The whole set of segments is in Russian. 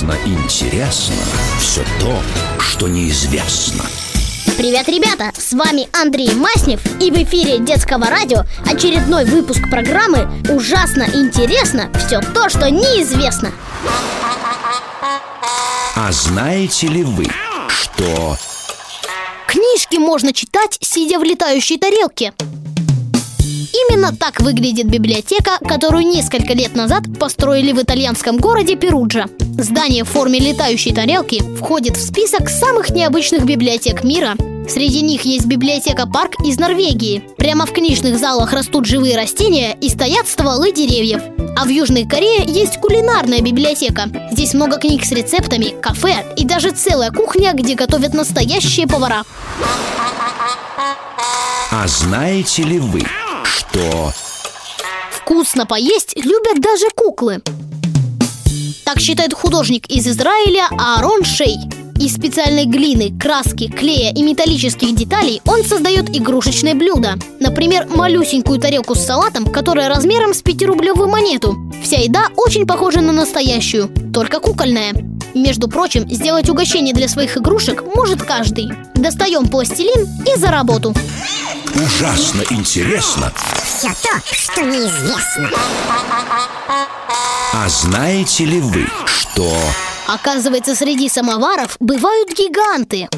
Ужасно интересно все то, что неизвестно. Привет, ребята! С вами Андрей Маснев и в эфире детского радио очередной выпуск программы «Ужасно интересно все то, что неизвестно». А знаете ли вы, что... Книжки можно читать, сидя в летающей тарелке. Именно так выглядит библиотека, которую несколько лет назад построили в итальянском городе Перуджа. Здание в форме летающей тарелки входит в список самых необычных библиотек мира. Среди них есть библиотека-парк из Норвегии. Прямо в книжных залах растут живые растения и стоят стволы деревьев. А в Южной Корее есть кулинарная библиотека. Здесь много книг с рецептами, кафе и даже целая кухня, где готовят настоящие повара. А знаете ли вы, что... Вкусно поесть любят даже куклы. Так считает художник из Израиля Аарон Шей. Из специальной глины, краски, клея и металлических деталей он создает игрушечное блюдо. Например, малюсенькую тарелку с салатом, которая размером с пятирублевую монету. Вся еда очень похожа на настоящую, только кукольная. Между прочим, сделать угощение для своих игрушек может каждый. Достаем пластилин и за работу. Ужасно интересно. Все то, что неизвестно. А знаете ли вы, что... Оказывается, среди самоваров бывают гиганты.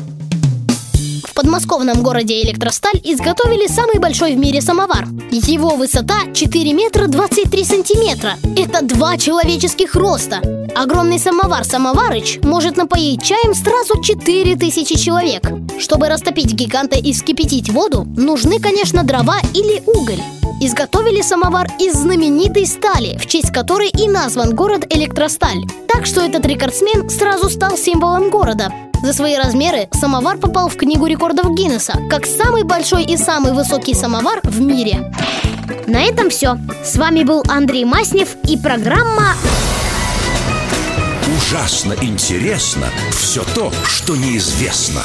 В подмосковном городе Электросталь изготовили самый большой в мире самовар. Его высота 4 метра 23 сантиметра. Это два человеческих роста. Огромный самовар «Самоварыч» может напоить чаем сразу 4000 человек. Чтобы растопить гиганта и вскипятить воду, нужны, конечно, дрова или уголь. Изготовили самовар из знаменитой стали, в честь которой и назван город Электросталь. Так что этот рекордсмен сразу стал символом города. За свои размеры самовар попал в книгу рекордов Гиннесса как самый большой и самый высокий самовар в мире. На этом все. С вами был Андрей Маснев и программа Ужасно интересно все то, что неизвестно.